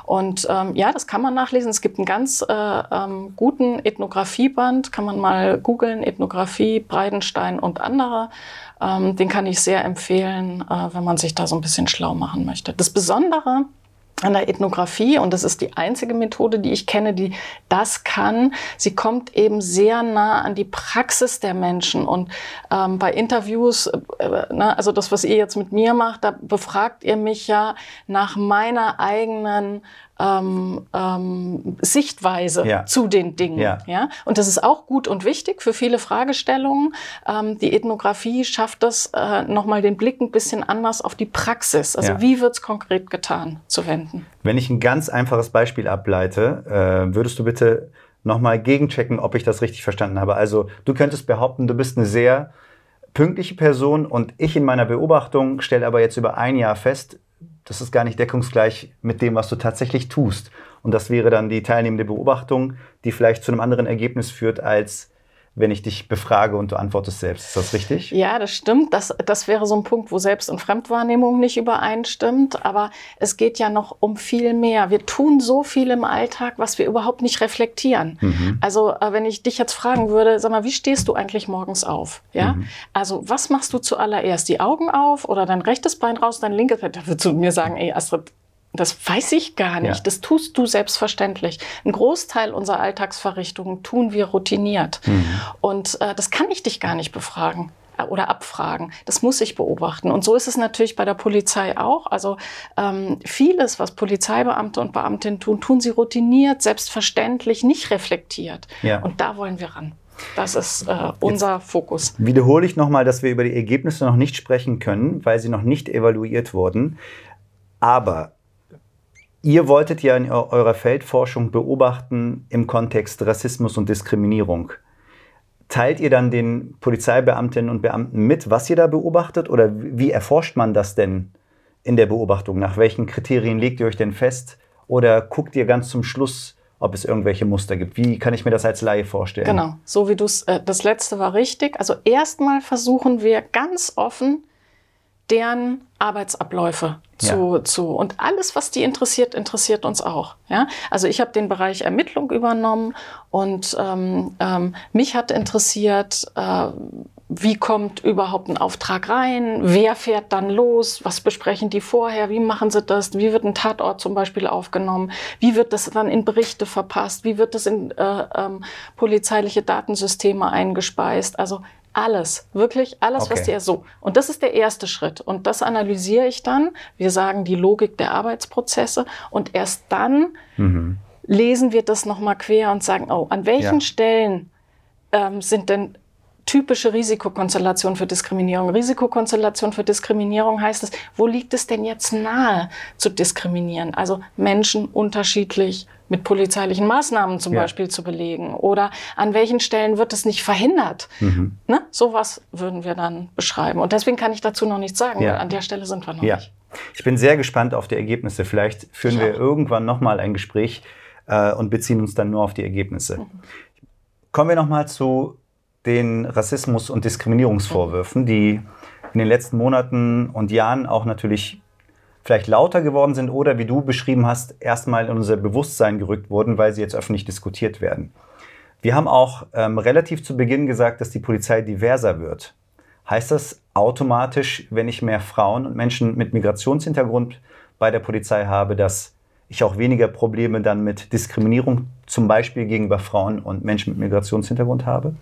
Und ähm, ja, das kann man nachlesen. Es gibt einen ganz äh, ähm, guten Ethnografieband, kann man mal googeln, Ethnographie, Breidenstein und andere. Ähm, den kann ich sehr empfehlen, äh, wenn man sich da so ein bisschen schlau machen möchte. Das Besondere an der Ethnographie, und das ist die einzige Methode, die ich kenne, die das kann. Sie kommt eben sehr nah an die Praxis der Menschen. Und ähm, bei Interviews, äh, ne, also das, was ihr jetzt mit mir macht, da befragt ihr mich ja nach meiner eigenen ähm, ähm, Sichtweise ja. zu den Dingen. Ja. ja. Und das ist auch gut und wichtig für viele Fragestellungen. Ähm, die Ethnographie schafft das, äh, nochmal den Blick ein bisschen anders auf die Praxis. Also ja. wie wird es konkret getan, zu wenden. Wenn ich ein ganz einfaches Beispiel ableite, äh, würdest du bitte nochmal gegenchecken, ob ich das richtig verstanden habe. Also du könntest behaupten, du bist eine sehr pünktliche Person und ich in meiner Beobachtung stelle aber jetzt über ein Jahr fest, das ist gar nicht deckungsgleich mit dem, was du tatsächlich tust. Und das wäre dann die teilnehmende Beobachtung, die vielleicht zu einem anderen Ergebnis führt als wenn ich dich befrage und du antwortest selbst. Ist das richtig? Ja, das stimmt. Das, das wäre so ein Punkt, wo Selbst- und Fremdwahrnehmung nicht übereinstimmt. Aber es geht ja noch um viel mehr. Wir tun so viel im Alltag, was wir überhaupt nicht reflektieren. Mhm. Also, äh, wenn ich dich jetzt fragen würde, sag mal, wie stehst du eigentlich morgens auf? Ja? Mhm. Also, was machst du zuallererst? Die Augen auf oder dein rechtes Bein raus, dein linkes Bein? Da würdest du mir sagen, ey, Astrid, das weiß ich gar nicht. Ja. Das tust du selbstverständlich. Ein Großteil unserer Alltagsverrichtungen tun wir routiniert. Mhm. Und äh, das kann ich dich gar nicht befragen äh, oder abfragen. Das muss ich beobachten. Und so ist es natürlich bei der Polizei auch. Also ähm, vieles, was Polizeibeamte und Beamtinnen tun, tun sie routiniert, selbstverständlich, nicht reflektiert. Ja. Und da wollen wir ran. Das ist äh, unser Jetzt Fokus. Wiederhole ich nochmal, dass wir über die Ergebnisse noch nicht sprechen können, weil sie noch nicht evaluiert wurden. Aber Ihr wolltet ja in eurer Feldforschung beobachten im Kontext Rassismus und Diskriminierung. Teilt ihr dann den Polizeibeamtinnen und Beamten mit, was ihr da beobachtet? Oder wie erforscht man das denn in der Beobachtung? Nach welchen Kriterien legt ihr euch denn fest? Oder guckt ihr ganz zum Schluss, ob es irgendwelche Muster gibt? Wie kann ich mir das als Laie vorstellen? Genau, so wie du es, äh, das letzte war richtig. Also erstmal versuchen wir ganz offen, deren Arbeitsabläufe zu, ja. zu und alles, was die interessiert, interessiert uns auch. Ja? Also ich habe den Bereich Ermittlung übernommen und ähm, ähm, mich hat interessiert, äh, wie kommt überhaupt ein Auftrag rein, wer fährt dann los, was besprechen die vorher, wie machen sie das, wie wird ein Tatort zum Beispiel aufgenommen, wie wird das dann in Berichte verpasst, wie wird das in äh, ähm, polizeiliche Datensysteme eingespeist. Also alles, wirklich alles, okay. was dir so. Und das ist der erste Schritt. Und das analysiere ich dann. Wir sagen die Logik der Arbeitsprozesse. Und erst dann mhm. lesen wir das nochmal quer und sagen, oh, an welchen ja. Stellen ähm, sind denn typische Risikokonstellation für Diskriminierung. Risikokonstellation für Diskriminierung heißt es, wo liegt es denn jetzt nahe zu diskriminieren? Also Menschen unterschiedlich mit polizeilichen Maßnahmen zum ja. Beispiel zu belegen oder an welchen Stellen wird es nicht verhindert? Mhm. Ne? Sowas würden wir dann beschreiben. Und deswegen kann ich dazu noch nichts sagen, ja. weil an der Stelle sind wir noch ja. nicht. Ich bin sehr gespannt auf die Ergebnisse. Vielleicht führen wir irgendwann nochmal ein Gespräch äh, und beziehen uns dann nur auf die Ergebnisse. Mhm. Kommen wir nochmal zu den Rassismus- und Diskriminierungsvorwürfen, die in den letzten Monaten und Jahren auch natürlich vielleicht lauter geworden sind oder, wie du beschrieben hast, erstmal in unser Bewusstsein gerückt wurden, weil sie jetzt öffentlich diskutiert werden. Wir haben auch ähm, relativ zu Beginn gesagt, dass die Polizei diverser wird. Heißt das automatisch, wenn ich mehr Frauen und Menschen mit Migrationshintergrund bei der Polizei habe, dass ich auch weniger Probleme dann mit Diskriminierung zum Beispiel gegenüber Frauen und Menschen mit Migrationshintergrund habe?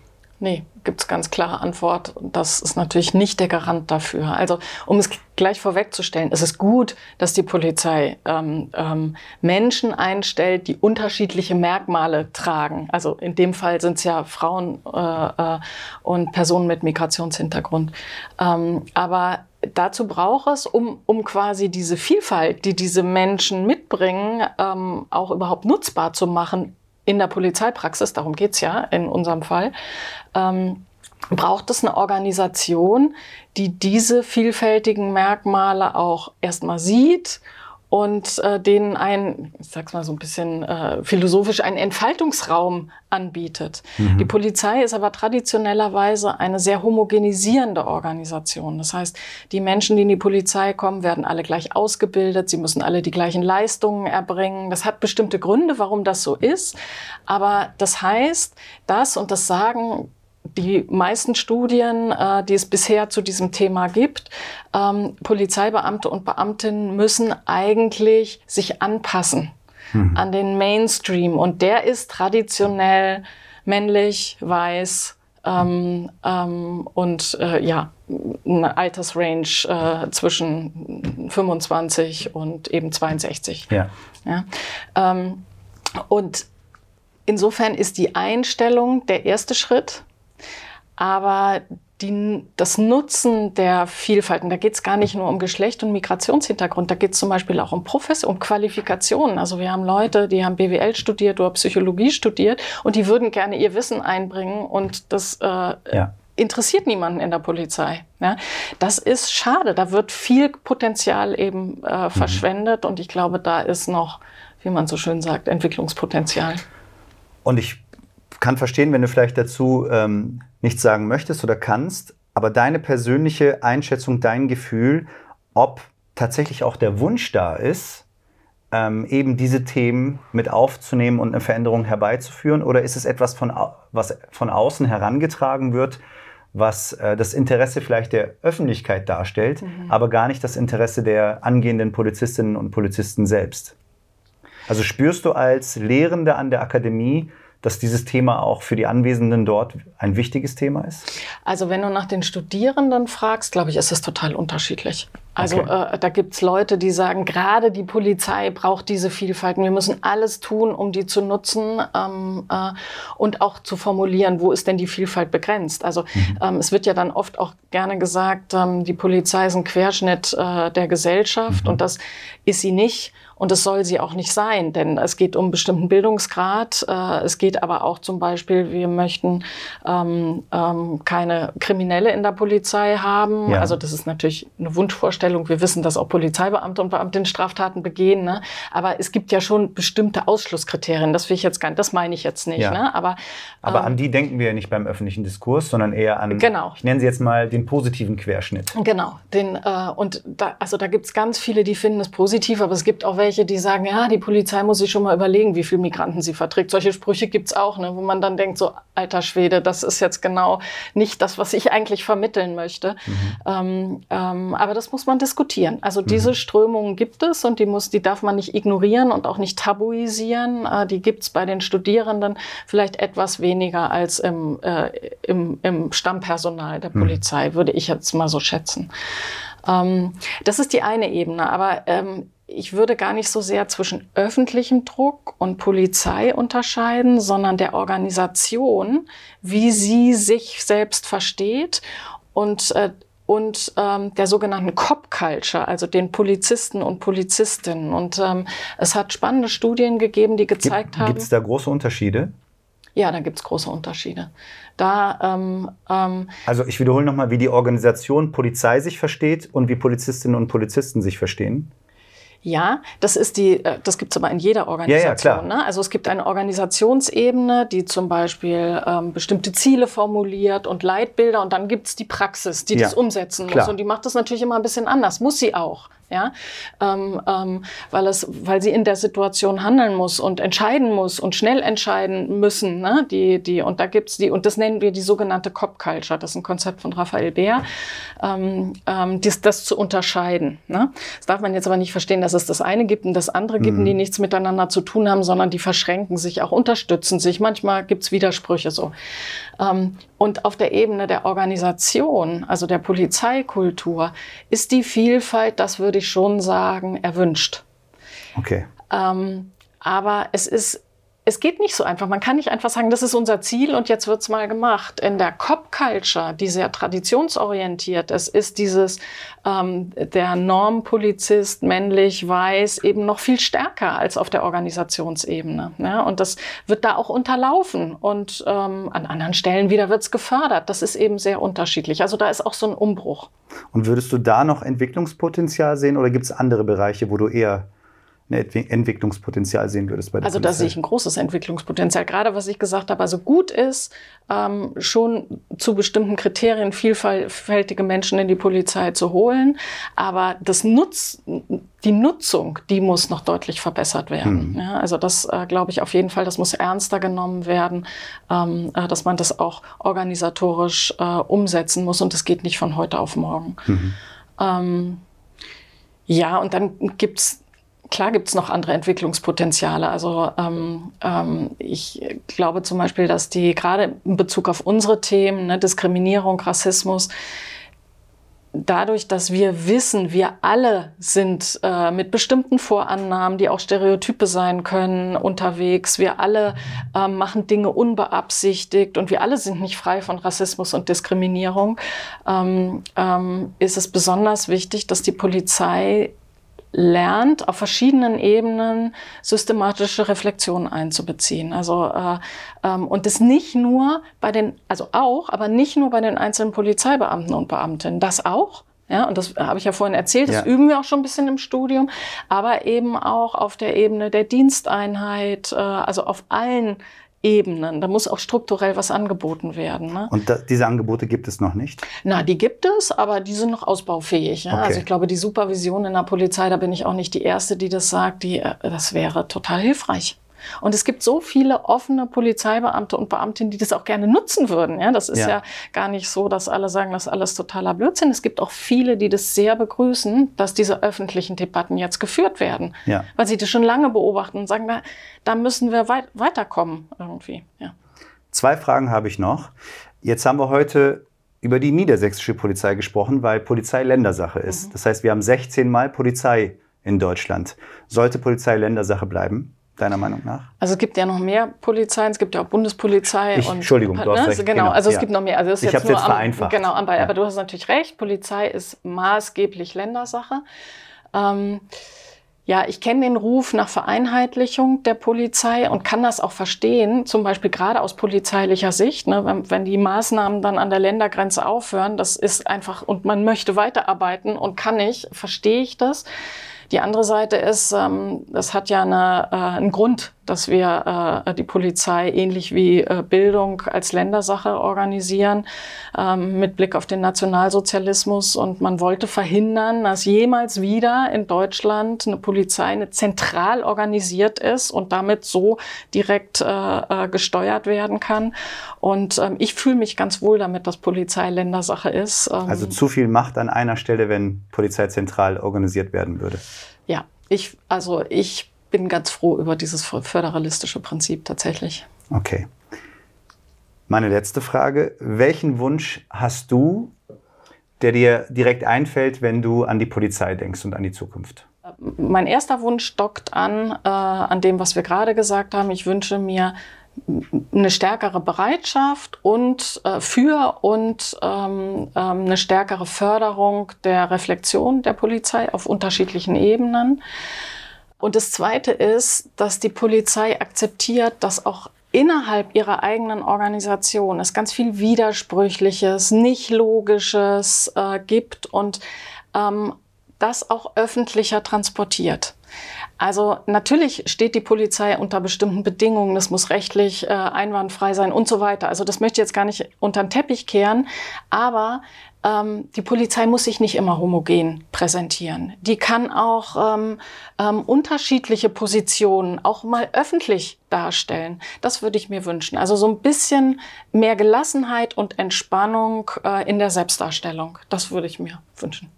Nee, gibt es ganz klare Antwort. Das ist natürlich nicht der Garant dafür. Also um es gleich vorwegzustellen, es ist gut, dass die Polizei ähm, ähm, Menschen einstellt, die unterschiedliche Merkmale tragen. Also in dem Fall sind es ja Frauen äh, äh, und Personen mit Migrationshintergrund. Ähm, aber dazu braucht es, um, um quasi diese Vielfalt, die diese Menschen mitbringen, ähm, auch überhaupt nutzbar zu machen in der Polizeipraxis, darum geht's ja in unserem Fall, ähm, braucht es eine Organisation, die diese vielfältigen Merkmale auch erstmal sieht und äh, denen ein, ich sag's mal so ein bisschen äh, philosophisch, einen Entfaltungsraum anbietet. Mhm. Die Polizei ist aber traditionellerweise eine sehr homogenisierende Organisation. Das heißt, die Menschen, die in die Polizei kommen, werden alle gleich ausgebildet, sie müssen alle die gleichen Leistungen erbringen. Das hat bestimmte Gründe, warum das so ist. Aber das heißt, das und das sagen die meisten Studien, äh, die es bisher zu diesem Thema gibt, ähm, Polizeibeamte und Beamtinnen müssen eigentlich sich anpassen mhm. an den Mainstream. Und der ist traditionell männlich, weiß ähm, ähm, und äh, ja, eine Altersrange äh, zwischen 25 und eben 62. Ja. ja? Ähm, und insofern ist die Einstellung der erste Schritt aber die, das Nutzen der Vielfalt, und da geht es gar nicht nur um Geschlecht und Migrationshintergrund, da geht es zum Beispiel auch um Professor, um Qualifikationen. Also wir haben Leute, die haben BWL studiert oder Psychologie studiert und die würden gerne ihr Wissen einbringen und das äh, ja. interessiert niemanden in der Polizei. Ja? Das ist schade, da wird viel Potenzial eben äh, mhm. verschwendet und ich glaube, da ist noch, wie man so schön sagt, Entwicklungspotenzial. Und ich kann verstehen, wenn du vielleicht dazu ähm, nichts sagen möchtest oder kannst, aber deine persönliche Einschätzung, dein Gefühl, ob tatsächlich auch der Wunsch da ist, ähm, eben diese Themen mit aufzunehmen und eine Veränderung herbeizuführen? Oder ist es etwas, von, was von außen herangetragen wird, was äh, das Interesse vielleicht der Öffentlichkeit darstellt, mhm. aber gar nicht das Interesse der angehenden Polizistinnen und Polizisten selbst? Also spürst du als Lehrende an der Akademie, dass dieses Thema auch für die Anwesenden dort ein wichtiges Thema ist? Also wenn du nach den Studierenden fragst, glaube ich, ist es total unterschiedlich. Also okay. äh, da gibt's Leute, die sagen, gerade die Polizei braucht diese Vielfalt. Wir müssen alles tun, um die zu nutzen ähm, äh, und auch zu formulieren, wo ist denn die Vielfalt begrenzt. Also mhm. ähm, es wird ja dann oft auch gerne gesagt, ähm, die Polizei ist ein Querschnitt äh, der Gesellschaft mhm. und das ist sie nicht. Und das soll sie auch nicht sein, denn es geht um bestimmten Bildungsgrad. Äh, es geht aber auch zum Beispiel, wir möchten ähm, ähm, keine Kriminelle in der Polizei haben. Ja. Also das ist natürlich eine Wunschvorstellung. Wir wissen, dass auch Polizeibeamte und Beamtinnen Straftaten begehen. Ne? Aber es gibt ja schon bestimmte Ausschlusskriterien. Das will ich jetzt gar nicht, das meine ich jetzt nicht. Ja. Ne? Aber, aber ähm, an die denken wir ja nicht beim öffentlichen Diskurs, sondern eher an, genau. ich nenne sie jetzt mal den positiven Querschnitt. Genau. Den, äh, und da, also da gibt es ganz viele, die finden es positiv, aber es gibt auch welche, welche, die sagen, ja, die Polizei muss sich schon mal überlegen, wie viele Migranten sie verträgt. Solche Sprüche gibt's auch, ne, wo man dann denkt, so, alter Schwede, das ist jetzt genau nicht das, was ich eigentlich vermitteln möchte. Mhm. Ähm, ähm, aber das muss man diskutieren. Also mhm. diese Strömungen gibt es und die, muss, die darf man nicht ignorieren und auch nicht tabuisieren. Äh, die gibt's bei den Studierenden vielleicht etwas weniger als im, äh, im, im Stammpersonal der mhm. Polizei, würde ich jetzt mal so schätzen. Ähm, das ist die eine Ebene. Aber ähm, ich würde gar nicht so sehr zwischen öffentlichem Druck und Polizei unterscheiden, sondern der Organisation, wie sie sich selbst versteht und äh, und ähm, der sogenannten Cop-Culture, also den Polizisten und Polizistinnen. Und ähm, es hat spannende Studien gegeben, die gezeigt Gibt, haben. Gibt es da große Unterschiede? Ja, da gibt es große Unterschiede. Da, ähm, ähm, also ich wiederhole nochmal, wie die Organisation Polizei sich versteht und wie Polizistinnen und Polizisten sich verstehen. Ja, das ist die, äh, das gibt es aber in jeder Organisation. Ja, ja, ne? Also es gibt eine Organisationsebene, die zum Beispiel ähm, bestimmte Ziele formuliert und Leitbilder und dann gibt es die Praxis, die ja, das umsetzen klar. muss. Und die macht das natürlich immer ein bisschen anders, muss sie auch ja, ähm, ähm, weil es, weil sie in der Situation handeln muss und entscheiden muss und schnell entscheiden müssen, ne? die, die und da gibt's die und das nennen wir die sogenannte Cop Culture. Das ist ein Konzept von Raphael Beer, ähm, ähm, dies, das zu unterscheiden. Ne? Das darf man jetzt aber nicht verstehen, dass es das eine gibt und das andere gibt, mhm. die nichts miteinander zu tun haben, sondern die verschränken sich, auch unterstützen sich. Manchmal gibt's Widersprüche so. Ähm, und auf der Ebene der Organisation, also der Polizeikultur, ist die Vielfalt, das würde ich schon sagen, erwünscht. Okay. Ähm, aber es ist es geht nicht so einfach. Man kann nicht einfach sagen, das ist unser Ziel und jetzt wird's mal gemacht. In der Cop-Culture, die sehr traditionsorientiert ist, ist dieses ähm, der Normpolizist, männlich, weiß, eben noch viel stärker als auf der Organisationsebene. Ja? Und das wird da auch unterlaufen. Und ähm, an anderen Stellen wieder wird's gefördert. Das ist eben sehr unterschiedlich. Also da ist auch so ein Umbruch. Und würdest du da noch Entwicklungspotenzial sehen oder gibt's andere Bereiche, wo du eher ein Entwicklungspotenzial sehen würdest bei der Also da sehe ich ein großes Entwicklungspotenzial. Gerade was ich gesagt habe, also gut ist, ähm, schon zu bestimmten Kriterien vielfältige Menschen in die Polizei zu holen. Aber das Nutz, die Nutzung, die muss noch deutlich verbessert werden. Mhm. Ja, also das äh, glaube ich auf jeden Fall, das muss ernster genommen werden, ähm, äh, dass man das auch organisatorisch äh, umsetzen muss und das geht nicht von heute auf morgen. Mhm. Ähm, ja, und dann gibt's Klar gibt es noch andere Entwicklungspotenziale. Also ähm, ähm, ich glaube zum Beispiel, dass die gerade in Bezug auf unsere Themen, ne, Diskriminierung, Rassismus, dadurch, dass wir wissen, wir alle sind äh, mit bestimmten Vorannahmen, die auch Stereotype sein können, unterwegs. Wir alle äh, machen Dinge unbeabsichtigt und wir alle sind nicht frei von Rassismus und Diskriminierung. Ähm, ähm, ist es besonders wichtig, dass die Polizei lernt, auf verschiedenen Ebenen systematische Reflexion einzubeziehen. Also äh, ähm, und das nicht nur bei den, also auch, aber nicht nur bei den einzelnen Polizeibeamten und Beamtinnen. Das auch. Ja, und das habe ich ja vorhin erzählt, das ja. üben wir auch schon ein bisschen im Studium, aber eben auch auf der Ebene der Diensteinheit, äh, also auf allen Ebenen. Da muss auch strukturell was angeboten werden. Ne? Und da, diese Angebote gibt es noch nicht? Na, die gibt es, aber die sind noch ausbaufähig. Ja? Okay. Also ich glaube, die Supervision in der Polizei, da bin ich auch nicht die Erste, die das sagt, die, äh, das wäre total hilfreich. Und es gibt so viele offene Polizeibeamte und Beamtinnen, die das auch gerne nutzen würden. Ja, das ist ja. ja gar nicht so, dass alle sagen, das ist alles totaler Blödsinn. Es gibt auch viele, die das sehr begrüßen, dass diese öffentlichen Debatten jetzt geführt werden. Ja. Weil sie das schon lange beobachten und sagen, da, da müssen wir weit, weiterkommen irgendwie. Ja. Zwei Fragen habe ich noch. Jetzt haben wir heute über die niedersächsische Polizei gesprochen, weil Polizei Ländersache ist. Mhm. Das heißt, wir haben 16 Mal Polizei in Deutschland. Sollte Polizei Ländersache bleiben? Deiner Meinung nach? Also es gibt ja noch mehr Polizeien, es gibt ja auch Bundespolizei. Ich, und, Entschuldigung, du hast ne? recht. Genau, also es ja. gibt noch mehr. Also ich habe es jetzt vereinfacht. Genau, aber, ja. aber, du hast natürlich recht, Polizei ist maßgeblich Ländersache. Ähm, ja, ich kenne den Ruf nach Vereinheitlichung der Polizei und kann das auch verstehen, zum Beispiel gerade aus polizeilicher Sicht, ne, wenn, wenn die Maßnahmen dann an der Ländergrenze aufhören, das ist einfach, und man möchte weiterarbeiten und kann nicht, verstehe ich das. Die andere Seite ist, ähm, das hat ja eine, äh, einen Grund, dass wir äh, die Polizei ähnlich wie äh, Bildung als Ländersache organisieren, ähm, mit Blick auf den Nationalsozialismus. Und man wollte verhindern, dass jemals wieder in Deutschland eine Polizei eine zentral organisiert ist und damit so direkt äh, äh gesteuert werden kann. Und ähm, ich fühle mich ganz wohl damit, dass Polizei Ländersache ist. Ähm, also zu viel Macht an einer Stelle, wenn Polizei zentral organisiert werden würde. Ja, ich, also ich bin ganz froh über dieses föderalistische Prinzip tatsächlich. Okay. Meine letzte Frage. Welchen Wunsch hast du, der dir direkt einfällt, wenn du an die Polizei denkst und an die Zukunft? Mein erster Wunsch dockt an, äh, an dem, was wir gerade gesagt haben. Ich wünsche mir eine stärkere Bereitschaft und äh, für und ähm, ähm, eine stärkere Förderung der Reflexion der Polizei auf unterschiedlichen Ebenen. Und das Zweite ist, dass die Polizei akzeptiert, dass auch innerhalb ihrer eigenen Organisation es ganz viel Widersprüchliches, nicht Logisches äh, gibt und ähm, das auch öffentlicher transportiert. Also natürlich steht die Polizei unter bestimmten Bedingungen, es muss rechtlich äh, einwandfrei sein und so weiter. Also das möchte ich jetzt gar nicht unter den Teppich kehren, aber ähm, die Polizei muss sich nicht immer homogen präsentieren. Die kann auch ähm, ähm, unterschiedliche Positionen auch mal öffentlich darstellen. Das würde ich mir wünschen. Also so ein bisschen mehr Gelassenheit und Entspannung äh, in der Selbstdarstellung. Das würde ich mir wünschen.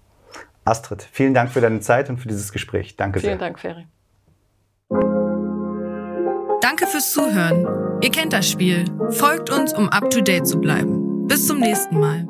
Astrid, vielen Dank für deine Zeit und für dieses Gespräch. Danke vielen sehr. Vielen Dank, Ferry. Danke fürs Zuhören. Ihr kennt das Spiel. Folgt uns, um up to date zu bleiben. Bis zum nächsten Mal.